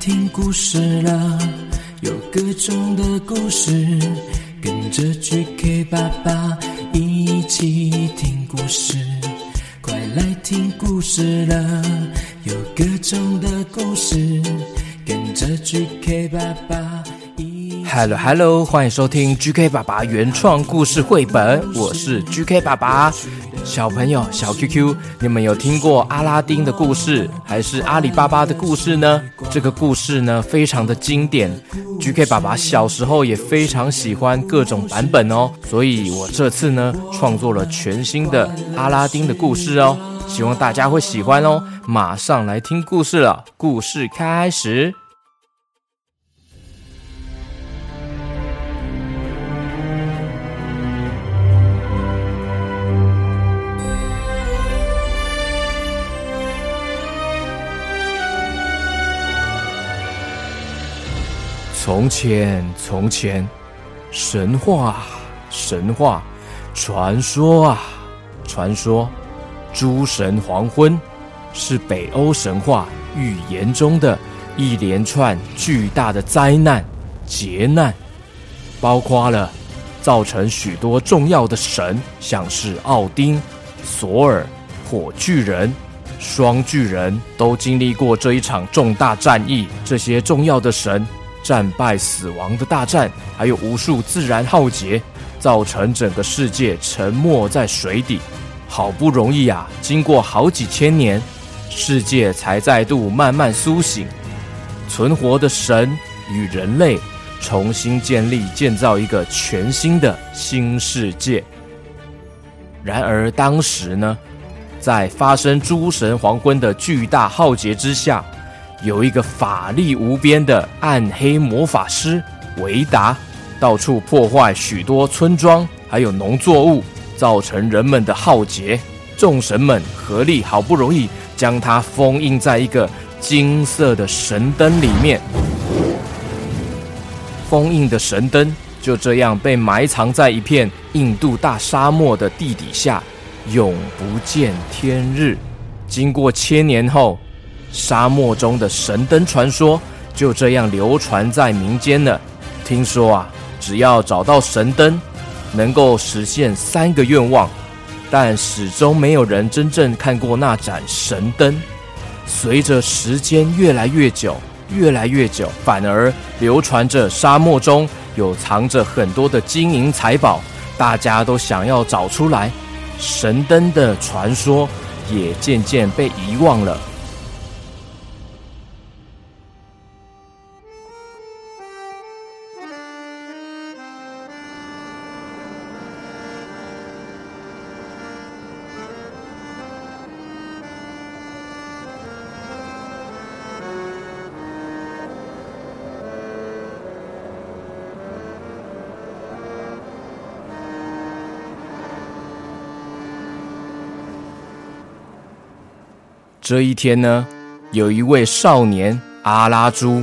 听故事了，有各种的故事，跟着 GK 爸爸一起听故事。快来听故事了，有各种的故事，跟着 GK 爸爸一起。Hello Hello，欢迎收听 GK 爸爸原创故事绘本，我是 GK 爸爸。小朋友，小 QQ，你们有听过阿拉丁的故事，还是阿里巴巴的故事呢？这个故事呢，非常的经典，GK 爸爸小时候也非常喜欢各种版本哦，所以我这次呢，创作了全新的阿拉丁的故事哦，希望大家会喜欢哦。马上来听故事了，故事开始。从前，从前，神话，神话，传说啊，传说，诸神黄昏是北欧神话预言中的一连串巨大的灾难、劫难，包括了造成许多重要的神，像是奥丁、索尔、火巨人、双巨人，都经历过这一场重大战役。这些重要的神。战败死亡的大战，还有无数自然浩劫，造成整个世界沉没在水底。好不容易啊，经过好几千年，世界才再度慢慢苏醒。存活的神与人类重新建立、建造一个全新的新世界。然而当时呢，在发生诸神黄昏的巨大浩劫之下。有一个法力无边的暗黑魔法师维达，到处破坏许多村庄，还有农作物，造成人们的浩劫。众神们合力，好不容易将它封印在一个金色的神灯里面。封印的神灯就这样被埋藏在一片印度大沙漠的地底下，永不见天日。经过千年后。沙漠中的神灯传说就这样流传在民间了。听说啊，只要找到神灯，能够实现三个愿望，但始终没有人真正看过那盏神灯。随着时间越来越久，越来越久，反而流传着沙漠中有藏着很多的金银财宝，大家都想要找出来。神灯的传说也渐渐被遗忘了。这一天呢，有一位少年阿拉朱，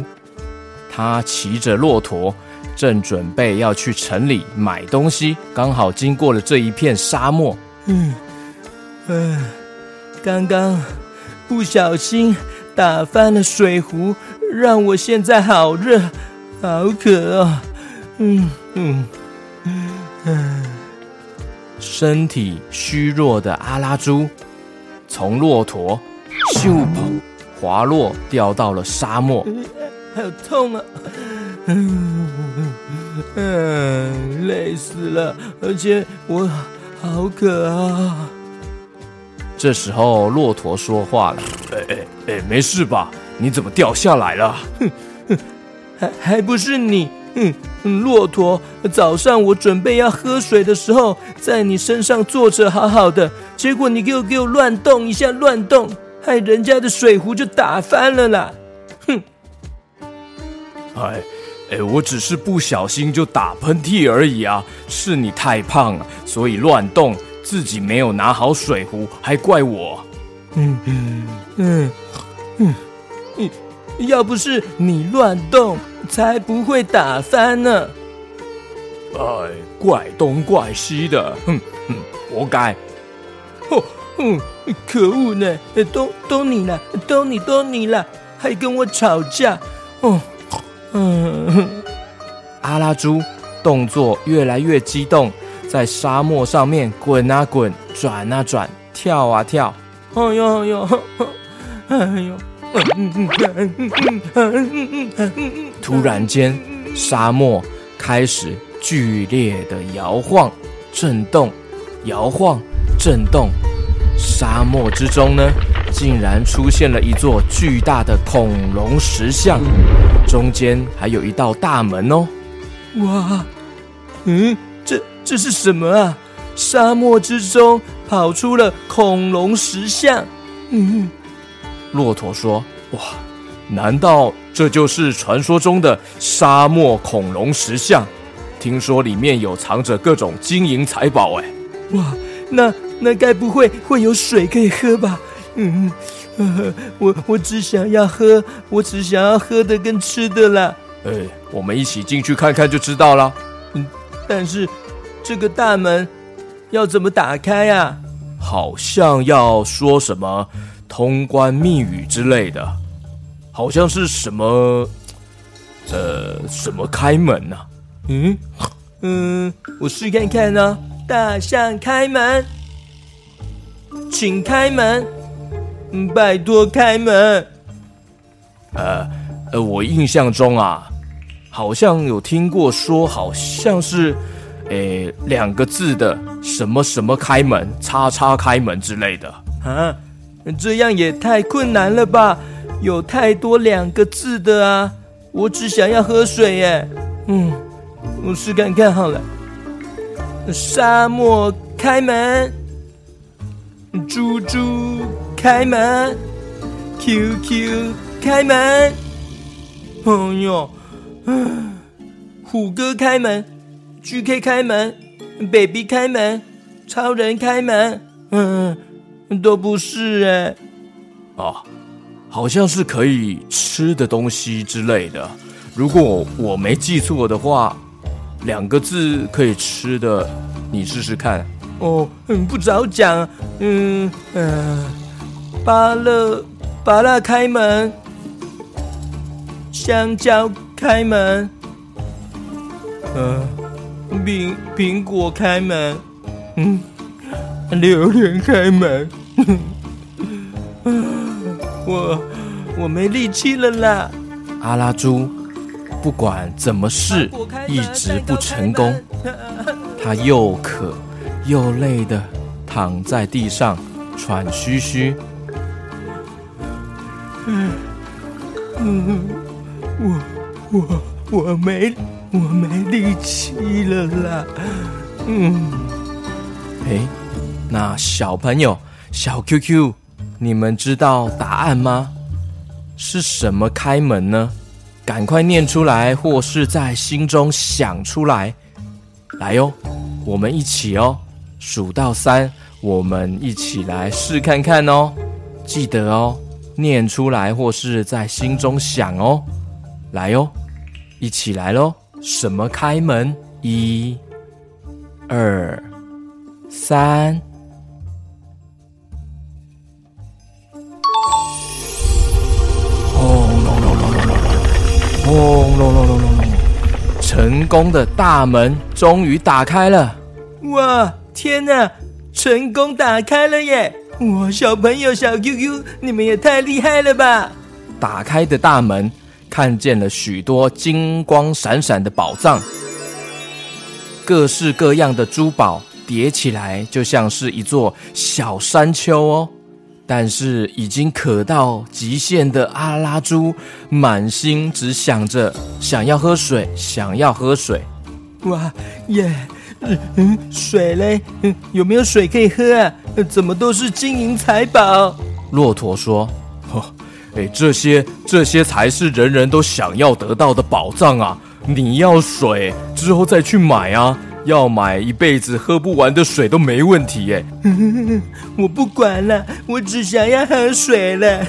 他骑着骆驼，正准备要去城里买东西，刚好经过了这一片沙漠。嗯，嗯，刚刚不小心打翻了水壶，让我现在好热，好渴啊！嗯嗯嗯，身体虚弱的阿拉朱从骆驼。咻！滑落，掉到了沙漠。好痛啊！嗯，嗯，累死了，而且我好渴啊。这时候，骆驼说话了：“哎哎哎，没事吧？你怎么掉下来了？哼哼，还还不是你？嗯嗯，骆驼，早上我准备要喝水的时候，在你身上坐着好好的，结果你给我给我乱动一下，乱动。”害人家的水壶就打翻了啦！哼！哎哎，我只是不小心就打喷嚏而已啊！是你太胖了，所以乱动，自己没有拿好水壶，还怪我。嗯嗯嗯嗯，要不是你乱动，才不会打翻呢。哎，怪东怪西的，哼哼，活该。哼。嗯，可恶呢！都都你了，都你都你了，还跟我吵架！哦，嗯，阿拉猪动作越来越激动，在沙漠上面滚啊滚，转啊转，跳啊跳。哎呦哎呦，哎呦！突然间，沙漠开始剧烈的摇晃、震动，摇晃、震动。沙漠之中呢，竟然出现了一座巨大的恐龙石像，中间还有一道大门哦。哇，嗯，这这是什么啊？沙漠之中跑出了恐龙石像。嗯，骆驼说：“哇，难道这就是传说中的沙漠恐龙石像？听说里面有藏着各种金银财宝。哎，哇，那……”那该不会会有水可以喝吧？嗯，呃、我我只想要喝，我只想要喝的跟吃的啦。哎，我们一起进去看看就知道了。嗯，但是这个大门要怎么打开呀？好像要说什么通关密语之类的，好像是什么呃什么开门呢？嗯嗯，我试看看呢。大象开门。请开门，拜托开门。呃呃，我印象中啊，好像有听过说，好像是，诶，两个字的什么什么开门，叉叉开门之类的啊。这样也太困难了吧？有太多两个字的啊！我只想要喝水耶。嗯，我试看看好了。沙漠开门。猪猪开门，QQ 开门，哎呦，虎哥开门，GK 开门，Baby 开门，超人开门，嗯，都不是哎，啊，好像是可以吃的东西之类的。如果我没记错的话，两个字可以吃的，你试试看。哦，嗯，不早讲，嗯嗯、呃，芭乐芭乐开门，香蕉开门，嗯、呃，苹苹果开门，嗯，榴莲开门，我我没力气了啦。阿拉猪不管怎么试，一直不成功，他又渴。又累的躺在地上喘吁吁。嗯嗯，我我我没我没力气了啦。嗯，哎，那小朋友小 QQ，你们知道答案吗？是什么开门呢？赶快念出来，或是在心中想出来。来哟，我们一起哦。数到三，我们一起来试看看哦。记得哦，念出来或是在心中想哦。来哟，一起来喽！什么开门？一、二、三。轰隆隆隆隆隆！轰隆隆隆隆隆！成功的大门终于打开了！哇！天哪，成功打开了耶！哇，小朋友小 QQ，你们也太厉害了吧！打开的大门看见了许多金光闪闪的宝藏，各式各样的珠宝叠起来就像是一座小山丘哦。但是已经渴到极限的阿拉猪，满心只想着想要喝水，想要喝水。哇耶！嗯，水嘞？嗯，有没有水可以喝啊？怎么都是金银财宝？骆驼说：“哦，哎，这些这些才是人人都想要得到的宝藏啊！你要水之后再去买啊，要买一辈子喝不完的水都没问题耶。我不管了，我只想要喝水了，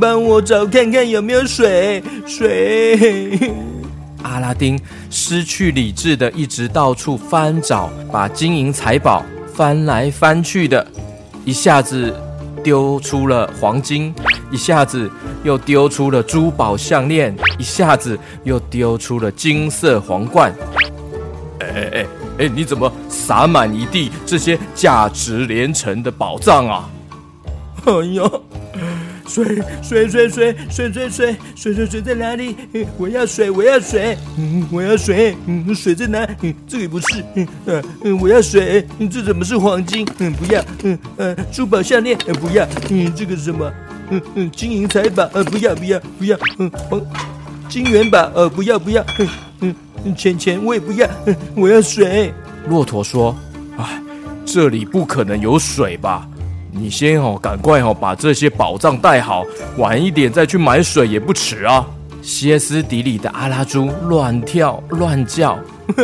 帮我找看看有没有水，水。”阿拉丁失去理智的，一直到处翻找，把金银财宝翻来翻去的，一下子丢出了黄金，一下子又丢出了珠宝项链，一下子又丢出了金色皇冠。哎哎哎哎，你怎么洒满一地这些价值连城的宝藏啊？哎呦！水水水水水水水水水在哪里？我要水，我要水，嗯，我要水，嗯，水在哪？嗯，这里不是，嗯嗯，我要水，嗯这怎么是黄金？嗯，不要，嗯呃，珠宝项链，不要，嗯，这个是什么？嗯嗯，金银财宝，呃，不要不要不要，嗯，黄金元宝，呃，不要不要，嗯嗯，钱钱我也不要，我要水。骆驼说：“哎，这里不可能有水吧？”你先哦，赶快哦，把这些宝藏带好，晚一点再去买水也不迟啊！歇斯底里的阿拉猪乱跳乱叫，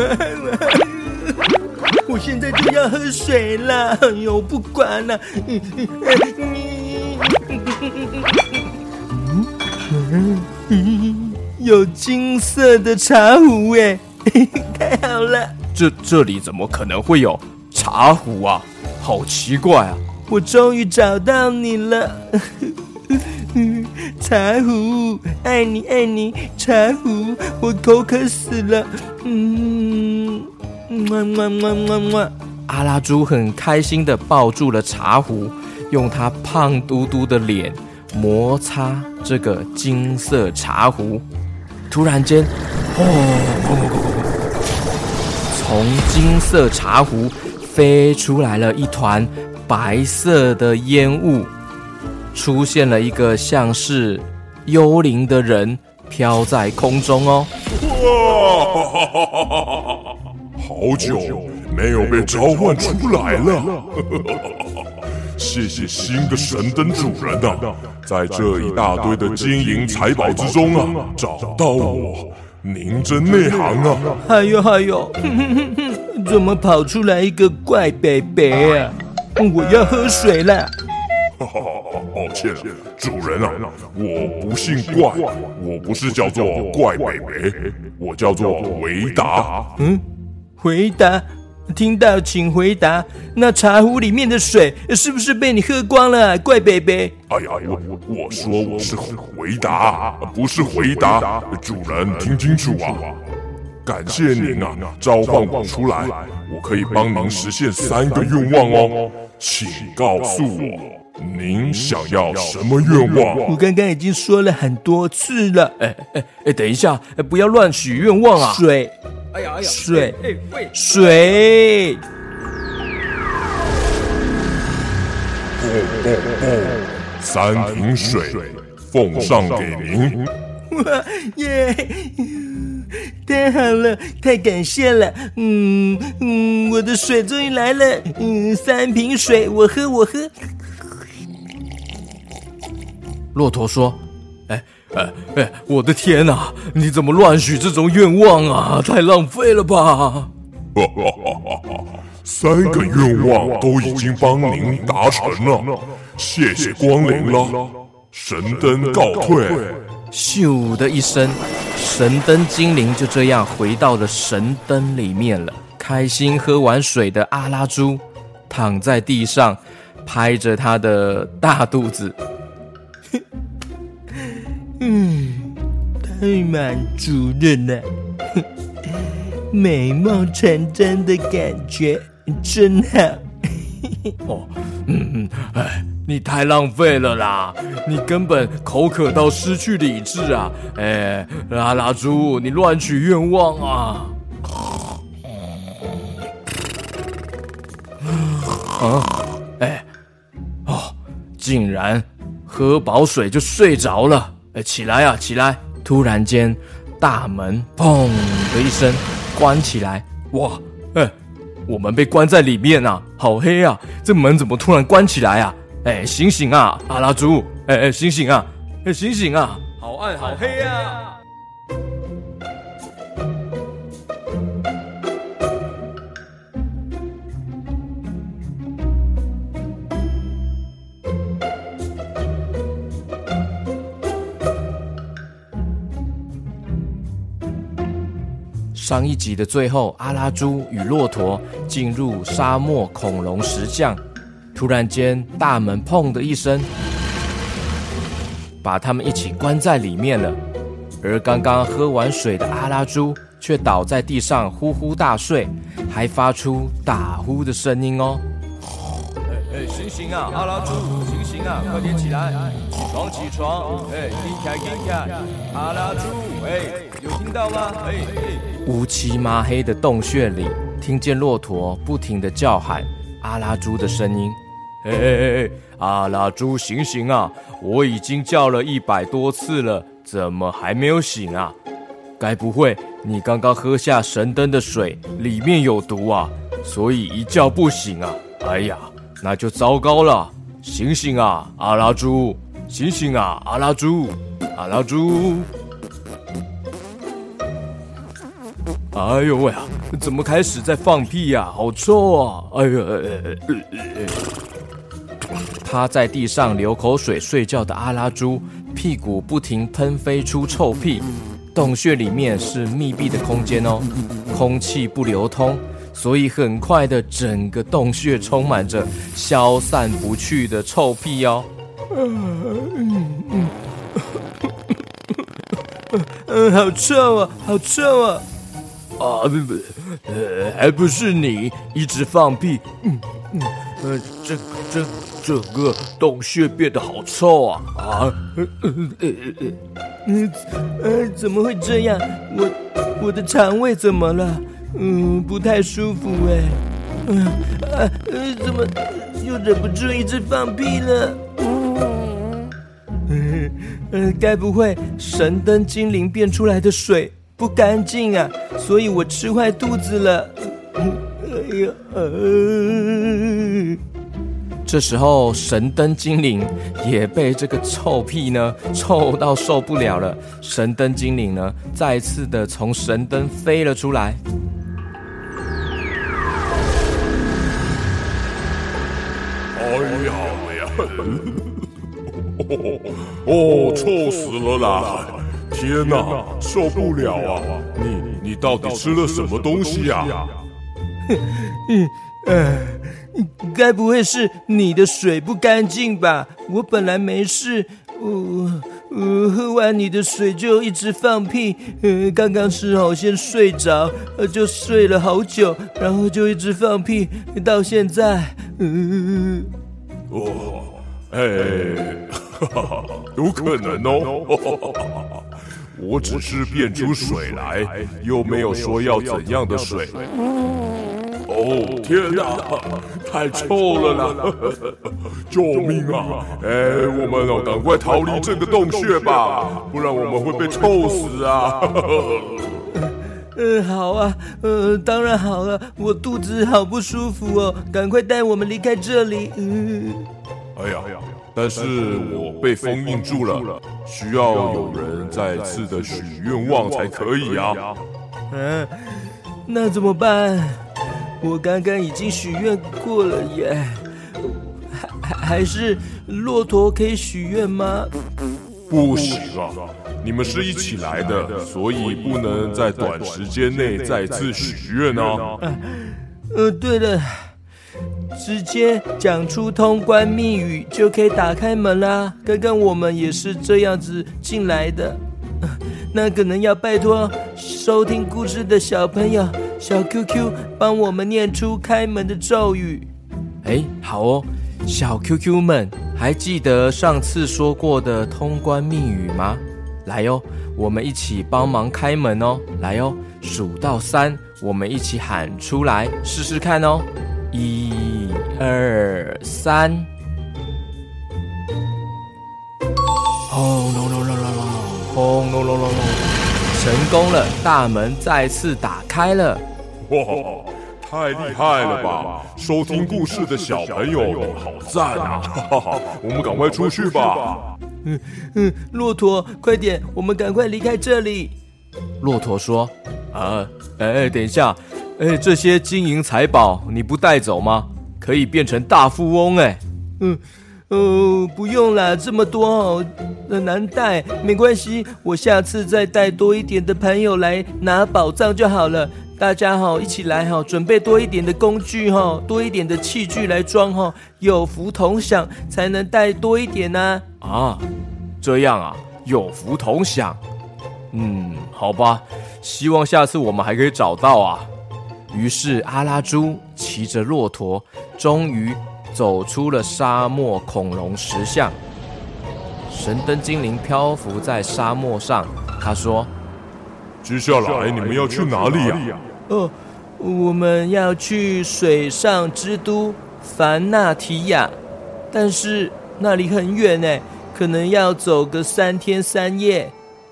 我现在就要喝水了，哎呦，不管了，有金色的茶壶哎，太好了！这这里怎么可能会有茶壶啊？好奇怪啊！我终于找到你了，茶壶，爱你爱你，茶壶，我口渴死了，嗯，么么么么么。阿拉猪很开心的抱住了茶壶，用它胖嘟嘟的脸摩擦这个金色茶壶。突然间，哦，从金色茶壶飞出来了一团。白色的烟雾，出现了一个像是幽灵的人飘在空中哦。哇！好久没有被召唤出来了，谢谢新的神灯主人啊，在这一大堆的金银财宝之中啊，找到我，您真内行啊！还有还有，怎么跑出来一个怪北北啊？我要喝水了。哈哈，抱歉，主人啊，我不姓怪，我不是叫做怪伯伯，我叫做回答。嗯，回答，听到请回答。那茶壶里面的水是不是被你喝光了，怪伯伯？哎呀，我我说我是回答，不是回答。主人听清楚啊！感谢您啊，召唤我出来，我可以帮您实现三个愿望哦。请告诉我，您想要什么愿望？我刚刚已经说了很多次了。哎哎哎，等一下，哎，不要乱许愿望啊！水，哎呀哎呀，水，哎喂，水，不不不，三瓶水奉上给您。哇 耶！太好了，太感谢了。嗯嗯，我的水终于来了。嗯，三瓶水，我喝，我喝。骆驼说：“哎哎哎，我的天哪！你怎么乱许这种愿望啊？太浪费了吧！”哈哈哈哈哈！三个愿望都已经帮您达成了，谢谢光临了。神灯告退。咻的一声。神灯精灵就这样回到了神灯里面了。开心喝完水的阿拉猪躺在地上，拍着他的大肚子。嗯，太满足了呢，美梦成真的感觉真好。哦，嗯嗯，哎。你太浪费了啦！你根本口渴到失去理智啊！哎，拉拉猪，你乱许愿望啊！啊，哎，哦，竟然喝饱水就睡着了！哎，起来啊，起来！突然间，大门砰的一声关起来，哇，哎，我们被关在里面啊！好黑啊！这门怎么突然关起来啊？哎，醒醒啊，阿拉猪！哎哎，醒醒啊！哎，醒醒啊！好暗，好黑啊！上一集的最后，阿拉猪与骆驼进入沙漠恐龙石像。突然间，大门砰的一声把他们一起关在里面了。而刚刚喝完水的阿拉猪却倒在地上呼呼大睡，还发出打呼的声音哦。哎哎，醒醒啊，阿拉猪，醒醒啊，快点起来，起床起床，哎，听开听开，阿拉猪，哎，有听到吗？哎哎，乌漆麻黑的洞穴里，听见骆驼不停的叫喊阿拉猪的声音。哎哎哎，阿拉猪，醒醒啊！我已经叫了一百多次了，怎么还没有醒啊？该不会你刚刚喝下神灯的水里面有毒啊？所以一觉不醒啊？哎呀，那就糟糕了！醒醒啊，阿拉猪！醒醒啊，阿拉猪！阿拉猪！哎呦喂啊！怎么开始在放屁呀？好臭啊！哎呦！哎哎哎哎趴在地上流口水睡觉的阿拉猪，屁股不停喷飞出臭屁。洞穴里面是密闭的空间哦，空气不流通，所以很快的整个洞穴充满着消散不去的臭屁哦。嗯嗯嗯，好臭啊，好臭啊！啊不不，呃，还不是你一直放屁。嗯嗯，呃，这这。整个洞穴变得好臭啊！啊，呃呃呃呃，呃，怎么会这样？我我的肠胃怎么了？嗯，不太舒服哎。嗯，呃，呃，怎么又忍不住一直放屁了？嗯，呃，该不会神灯精灵变出来的水不干净啊？所以我吃坏肚子了。哎呀，呃。这时候，神灯精灵也被这个臭屁呢臭到受不了了。神灯精灵呢，再次的从神灯飞了出来。哎呀呀！哦，臭死了啦！天哪，受不了啊！你你到底吃了什么东西呀？嗯 嗯。该不会是你的水不干净吧？我本来没事，呃呃，喝完你的水就一直放屁，呃，刚刚吃好先睡着，呃，就睡了好久，然后就一直放屁，到现在，呃，哦，哎，哈哈，有可能哦，我只是变出水来，又没有说要怎样的水。哦天哪，太臭了啦！救命啊！哎，我们要，赶快逃离这个洞穴吧，不然我们会被臭死啊！嗯，好啊，嗯，当然好了，我肚子好不舒服哦，赶快带我们离开这里。嗯，哎呀，但是我被封印住了，需要有人再次的许愿望才可以啊。嗯，那怎么办？我刚刚已经许愿过了耶，还还是骆驼可以许愿吗？不行啊，你们是一起来的，所以不能在短时间内再次许愿啊。呃，对了，直接讲出通关密语就可以打开门啦。刚刚我们也是这样子进来的。那可能要拜托收听故事的小朋友小 QQ 帮我们念出开门的咒语。哎，好哦，小 QQ 们还记得上次说过的通关密语吗？来哟，我们一起帮忙开门哦。来哟，数到三，我们一起喊出来试试看哦。一、二、三。Oh no no no no no！轰隆隆隆隆，成功了！大门再次打开了。哇，太厉害了吧！收听故事的小朋友好赞啊！哈哈，我们赶快出去吧。嗯嗯，骆驼，快点，我们赶快离开这里。骆驼说：“啊，哎，等一下，哎，这些金银财宝你不带走吗？可以变成大富翁哎。”嗯。哦，不用啦，这么多哦，很难带，没关系，我下次再带多一点的朋友来拿宝藏就好了。大家好，一起来哈，准备多一点的工具哈，多一点的器具来装哈，有福同享才能带多一点呢。啊，这样啊，有福同享。嗯，好吧，希望下次我们还可以找到啊。于是阿拉猪骑着骆驼，终于走出了沙漠恐龙石像。神灯精灵漂浮在沙漠上，他说：“接下来你们要去哪里呀？”“哦，我们要去水上之都凡纳提亚，但是那里很远呢，可能要走个三天三夜。”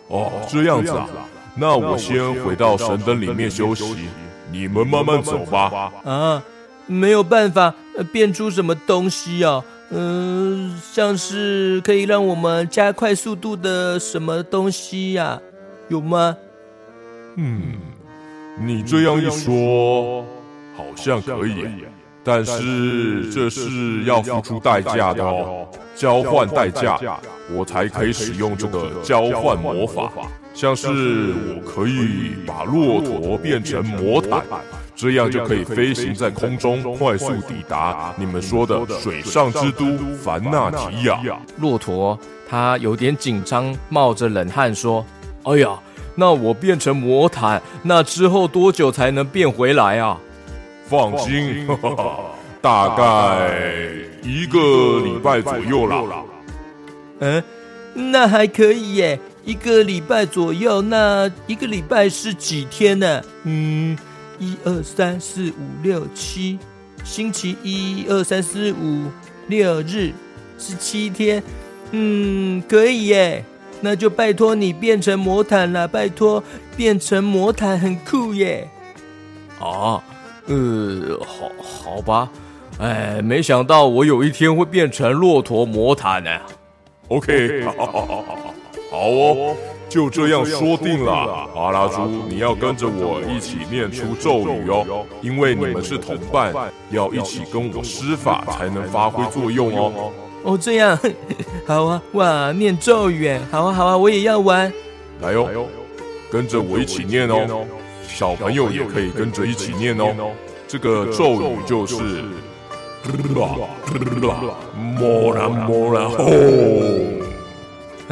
哦，这样子啊，那我先回到神灯里面休息，你们慢慢走吧。啊，没有办法变出什么东西啊？嗯、呃，像是可以让我们加快速度的什么东西呀、啊？有吗？嗯，你这样一说，好像可以，但是这是要付出代价的哦。交换代价，我才可以使用这个交换魔法。像是我可以把骆驼变成魔毯，这样就可以飞行在空中，快速抵达你们说的水上之都凡纳提亚。骆驼他有点紧张，冒着冷汗说：“哎呀，那我变成魔毯，那之后多久才能变回来啊？”放心，哈哈，大概。一个礼拜左右啦。嗯，那还可以耶。一个礼拜左右，那一个礼拜是几天呢？嗯，一二三四五六七，星期一、二、三、四、五、六日是七天。嗯，可以耶。那就拜托你变成魔毯了，拜托变成魔毯很酷耶。啊，呃，好，好吧。哎，没想到我有一天会变成骆驼魔毯呢。OK，好，好，好，好，好，好哦，就这样说定了。阿拉猪，你要跟着我一起念出咒语哦，因为你们是同伴，要一起跟我施法才能发挥作用哦。哦，这样，好啊，哇，念咒语，好啊，好啊，我也要玩。来哟，跟着我一起念哦，小朋友也可以跟着一起念哦。这个咒语就是。莫啦莫啦吼！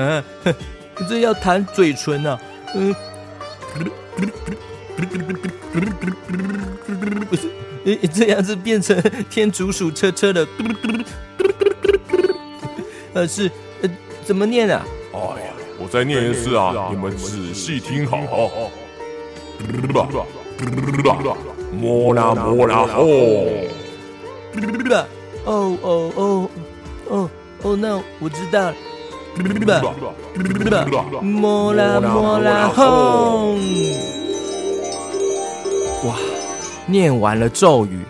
啊，这要弹嘴唇啊！嗯，不是，这样子变成天竺鼠车车的。呃，是，呃，怎么念啊？哎呀，我再念一次啊，你们仔细听好。莫啦莫啦吼！哦哦哦哦哦，那我知道了。摩拉摩拉轰！哇，念完了咒语，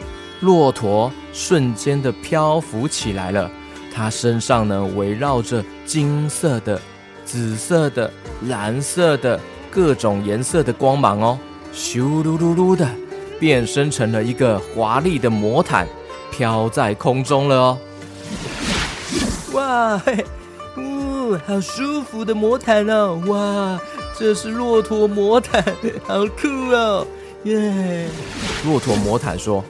骆驼瞬间的漂浮起来了。它身上呢，围绕着金色的、紫色的、蓝色的各种颜色的光芒哦，咻噜噜噜的，变身成了一个华丽的魔毯。飘在空中了哦！哇，嘿，呜，好舒服的魔毯哦！哇，这是骆驼魔毯，好酷哦！耶！骆驼魔毯说：“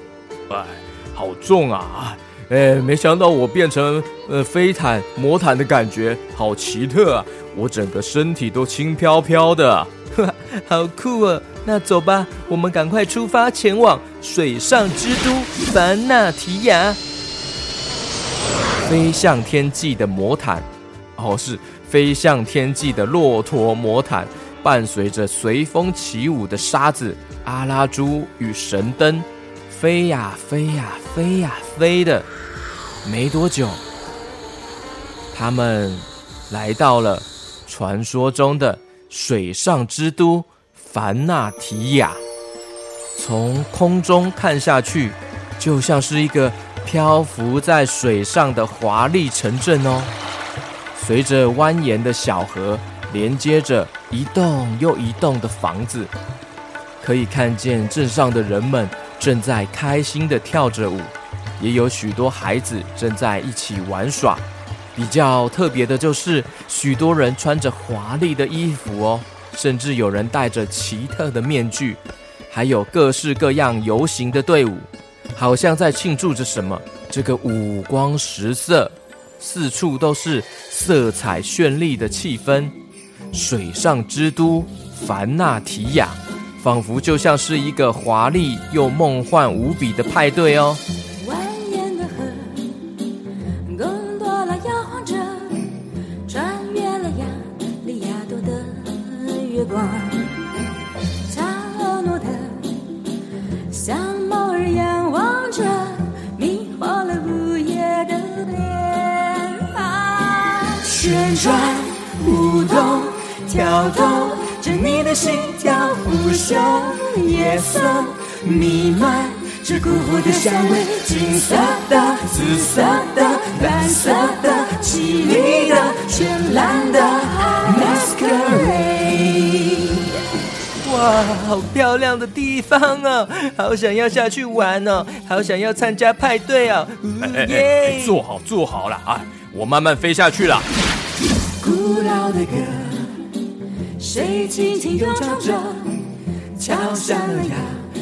哎，好重啊！哎，没想到我变成呃飞毯魔毯的感觉好奇特啊！我整个身体都轻飘飘的，好酷啊！”那走吧，我们赶快出发前往水上之都凡纳提亚。飞向天际的魔毯，哦，是飞向天际的骆驼魔毯，伴随着随风起舞的沙子阿拉猪与神灯，飞呀飞呀飞呀飞的。没多久，他们来到了传说中的水上之都。凡纳提亚，从空中看下去，就像是一个漂浮在水上的华丽城镇哦。随着蜿蜒的小河，连接着一栋又一栋的房子，可以看见镇上的人们正在开心地跳着舞，也有许多孩子正在一起玩耍。比较特别的就是，许多人穿着华丽的衣服哦。甚至有人戴着奇特的面具，还有各式各样游行的队伍，好像在庆祝着什么。这个五光十色、四处都是色彩绚丽的气氛。水上之都凡纳提亚，仿佛就像是一个华丽又梦幻无比的派对哦。旋转舞动。跳动你的心跳，腐朽夜色弥漫着蛊惑的香味，金色的、紫色的、蓝色的、绮丽的、绚烂的 masquerade。哇，好漂亮的地方哦！好想要下去玩哦，好想要参加派对哦！哎哎哎，坐好坐好了啊，我慢慢飞下去了。古老的歌。谁轻轻悠唱着，敲响了呀，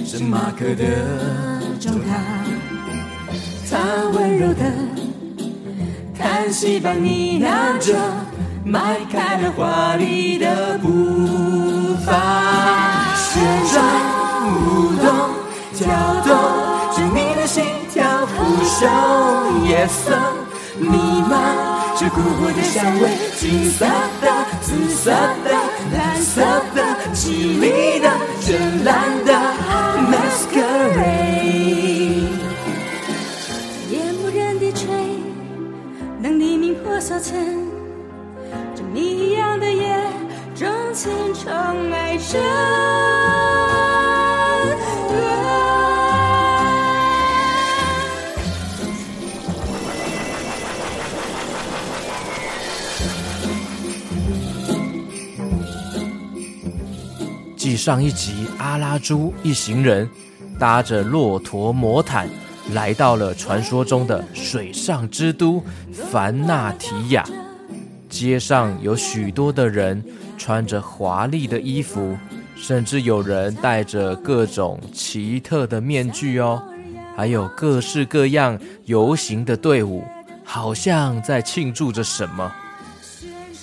是马可的钟塔。他温柔的叹息般呢喃着，迈开了华丽的步伐。旋转舞动，跳动着你的心跳，腐朽夜色弥漫。这蛊惑的香味，金色的、紫色的、蓝色的、绮丽的、绚烂的 masquerade。夜幕人低垂，等黎明破晓前，这谜一样的夜，钟情宠爱着。上一集，阿拉猪一行人搭着骆驼魔毯来到了传说中的水上之都凡纳提亚。街上有许多的人穿着华丽的衣服，甚至有人戴着各种奇特的面具哦，还有各式各样游行的队伍，好像在庆祝着什么，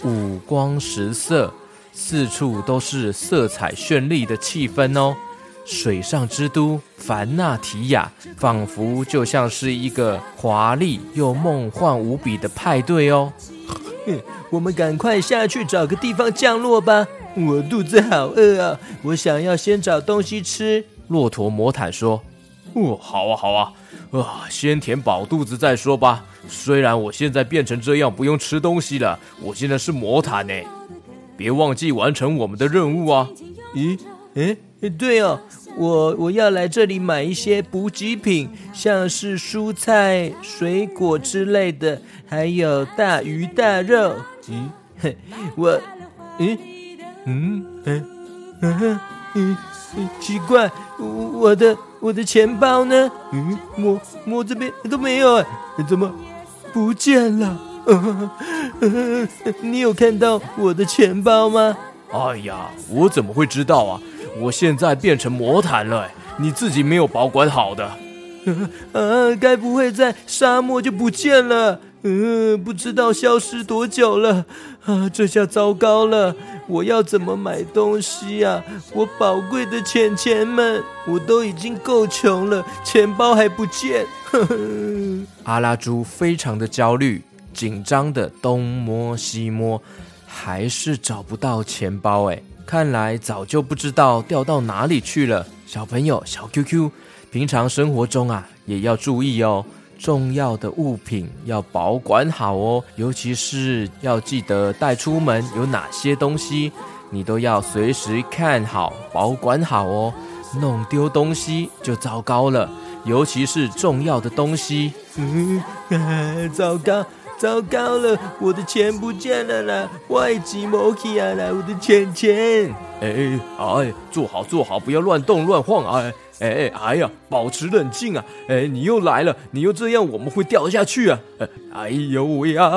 五光十色。四处都是色彩绚丽的气氛哦，水上之都凡纳提亚仿佛就像是一个华丽又梦幻无比的派对哦。我们赶快下去找个地方降落吧，我肚子好饿啊，我想要先找东西吃。骆驼魔毯说：“哦，好啊，好啊，啊，先填饱肚子再说吧。虽然我现在变成这样不用吃东西了，我现在是魔毯呢。”别忘记完成我们的任务啊！咦，诶，对哦，我我要来这里买一些补给品，像是蔬菜、水果之类的，还有大鱼大肉。咦，嘿，我，咦，嗯，嗯，嗯，嗯，奇怪，我的我的钱包呢？嗯，摸摸这边都没有哎，怎么不见了？呃呃，你有看到我的钱包吗？哎呀，我怎么会知道啊？我现在变成魔毯了，你自己没有保管好的。呃，该不会在沙漠就不见了？嗯，不知道消失多久了。啊，这下糟糕了！我要怎么买东西啊？我宝贵的钱钱们，我都已经够穷了，钱包还不见。呵呵。阿拉猪非常的焦虑。紧张的东摸西摸，还是找不到钱包哎！看来早就不知道掉到哪里去了。小朋友，小 QQ，平常生活中啊，也要注意哦，重要的物品要保管好哦，尤其是要记得带出门有哪些东西，你都要随时看好、保管好哦。弄丢东西就糟糕了，尤其是重要的东西。嗯，糟糕。糟糕了，我的钱不见了啦！外籍摩奇啊，来我的钱钱！哎哎，坐好坐好，不要乱动乱晃啊！哎哎哎呀，保持冷静啊！哎，你又来了，你又这样，我们会掉下去啊！哎呦喂呀！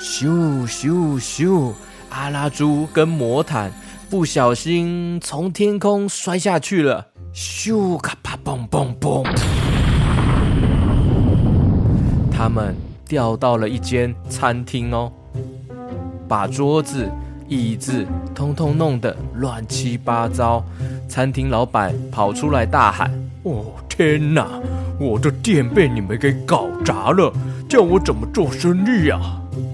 咻咻咻！阿拉猪跟魔毯不小心从天空摔下去了，咻咔啪嘣嘣嘣！他们掉到了一间餐厅哦，把桌子、椅子通通弄得乱七八糟。餐厅老板跑出来大喊：“哦，天哪！我的店被你们给搞砸了，叫我怎么做生意呀？”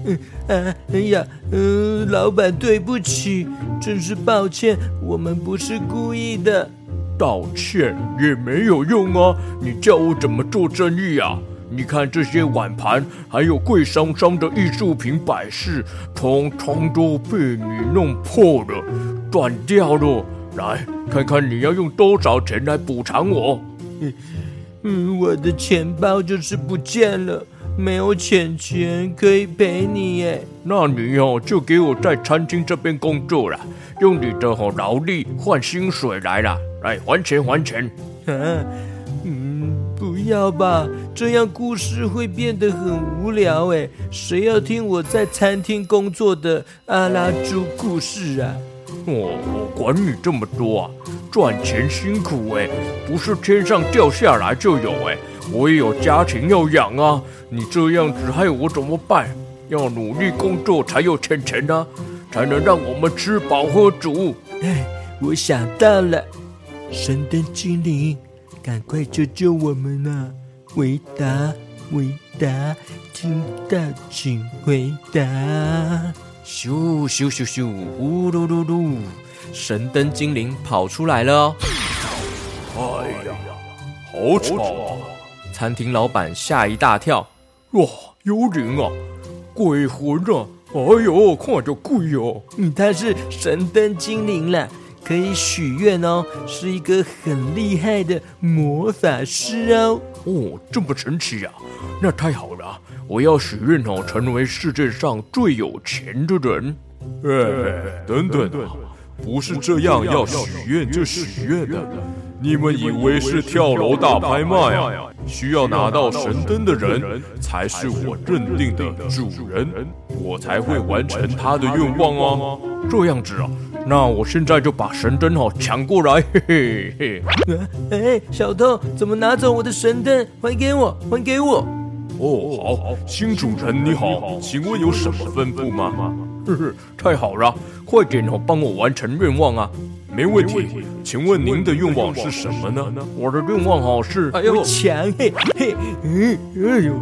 嗯啊，哎呀，嗯、呃，老板对不起，真是抱歉，我们不是故意的。道歉也没有用啊！你叫我怎么做生意啊？你看这些碗盘，还有贵桑桑的艺术品摆饰，通通都被你弄破了，断掉了。来看看你要用多少钱来补偿我？嗯嗯，我的钱包就是不见了。没有钱钱可以赔你耶，那你哦就给我在餐厅这边工作了，用你的哦劳力换薪水来了，来还钱还钱。啊，嗯，不要吧，这样故事会变得很无聊哎，谁要听我在餐厅工作的阿拉猪故事啊？哦，我管你这么多啊，赚钱辛苦哎，不是天上掉下来就有哎。我也有家庭要养啊！你这样子害我怎么办？要努力工作才有钱钱啊，才能让我们吃饱喝足。哎，我想到了，神灯精灵，赶快救救我们啊！回答，回答，听到请回答。咻咻咻咻，呼噜噜噜，神灯精灵跑出来了哦！哎呀，好吵啊！餐厅老板吓一大跳，哇，幽灵啊，鬼魂啊！哎呦，看着鬼哦！你，他是神灯精灵了，可以许愿哦，是一个很厉害的魔法师哦。哦，这么神奇啊！那太好了，我要许愿哦，成为世界上最有钱的人。哎，等等，不是这样，要许愿就许愿的。你们以为是跳楼大拍卖啊？需要拿到神灯的人才是我认定的主人，我才会完成他的愿望哦。这样子啊，那我现在就把神灯哦抢过来，嘿嘿嘿。哎，小偷怎么拿走我的神灯？还给我，还给我！哦，好，新主人你好，请问有什么吩咐吗？呵呵，太好了，快点哦，帮我完成愿望啊！没问题，请问您的愿望是什么呢？我的愿望好是，哎呦，抢嘿嘿，哎呦，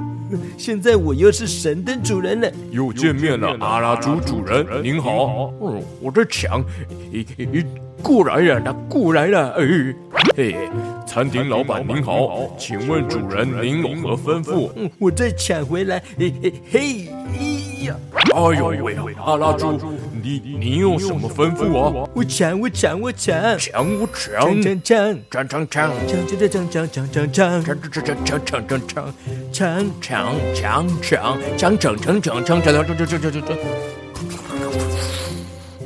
现在我又是神灯主人了，又见面了，阿拉猪主人，您好。嗯，我的强，咦咦，过来了，他过来了，哎，嘿，餐厅老板您好，请问主人您有何吩咐？我再抢回来，嘿嘿嘿。哎呦喂，阿拉猪，你你有什么吩咐啊？我抢我抢我抢，抢我抢，抢抢抢抢抢抢，抢抢抢抢抢抢抢抢，抢抢抢抢抢抢抢抢，抢抢抢抢抢抢抢抢抢抢抢抢抢。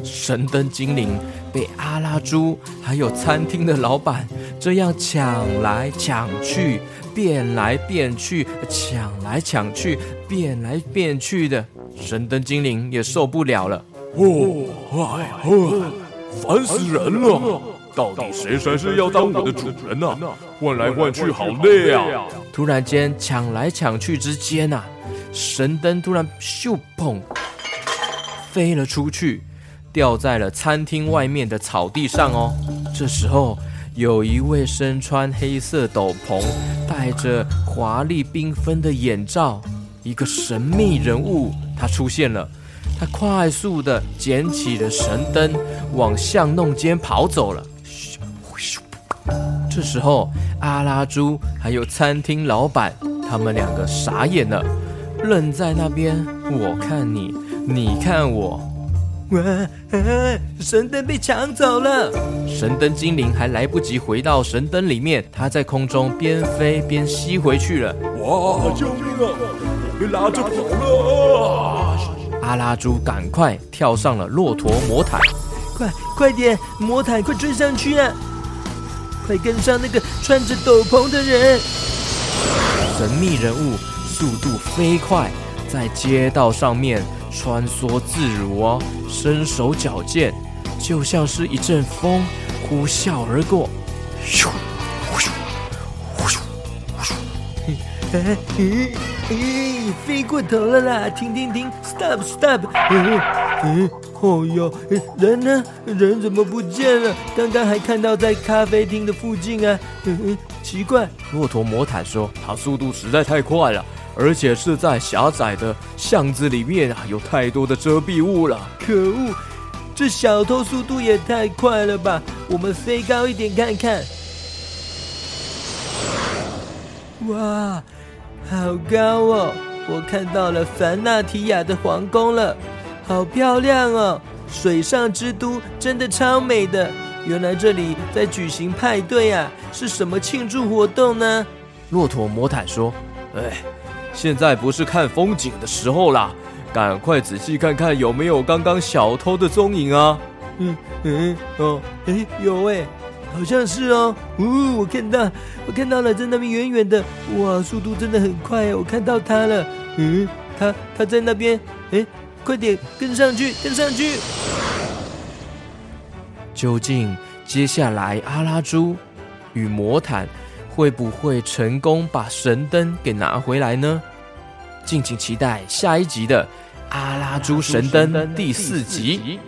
神灯精灵被阿拉猪还有餐厅的老板这样抢来抢去。变来变去，抢来抢去，变来变去的，神灯精灵也受不了了。哦，哎，哦，烦死人了！到底谁才是要当我的主人呢？换来换去好累啊！突然间，抢来抢去之间啊，神灯突然咻砰飞了出去，掉在了餐厅外面的草地上哦。这时候。有一位身穿黑色斗篷、戴着华丽缤纷的眼罩，一个神秘人物，他出现了。他快速的捡起了神灯，往巷弄间跑走了。这时候，阿拉猪还有餐厅老板，他们两个傻眼了，愣在那边。我看你，你看我。哇！神灯被抢走了，神灯精灵还来不及回到神灯里面，他在空中边飞边吸回去了。哇！救命啊！被拉着跑了！阿拉猪赶快跳上了骆驼魔毯，快快点，魔毯快追上去啊！快跟上那个穿着斗篷的人！神秘人物速度飞快，在街道上面。穿梭自如哦，身手矫健，就像是一阵风呼啸而过。咻，咻，咻，咻，咻。哎，飞过头了啦！停停停，stop stop！嗯嗯，哦哟，人呢？人怎么不见了？刚刚还看到在咖啡厅的附近啊！嗯，奇怪。骆驼魔毯说：“它速度实在太快了，而且是在狭窄的巷子里面啊，有太多的遮蔽物了。可恶，这小偷速度也太快了吧！我们飞高一点看看。哇！”好高哦！我看到了凡纳提亚的皇宫了，好漂亮哦！水上之都真的超美的。原来这里在举行派对啊，是什么庆祝活动呢？骆驼魔毯说：“哎，现在不是看风景的时候啦，赶快仔细看看有没有刚刚小偷的踪影啊！”嗯嗯哦，哎有哎。好像是哦，呜，我看到，我看到了，在那边远远的，哇，速度真的很快，我看到他了，嗯，他他在那边，哎，快点跟上去，跟上去。究竟接下来阿拉猪与魔毯会不会成功把神灯给拿回来呢？敬请期待下一集的《阿拉猪神灯》第四集。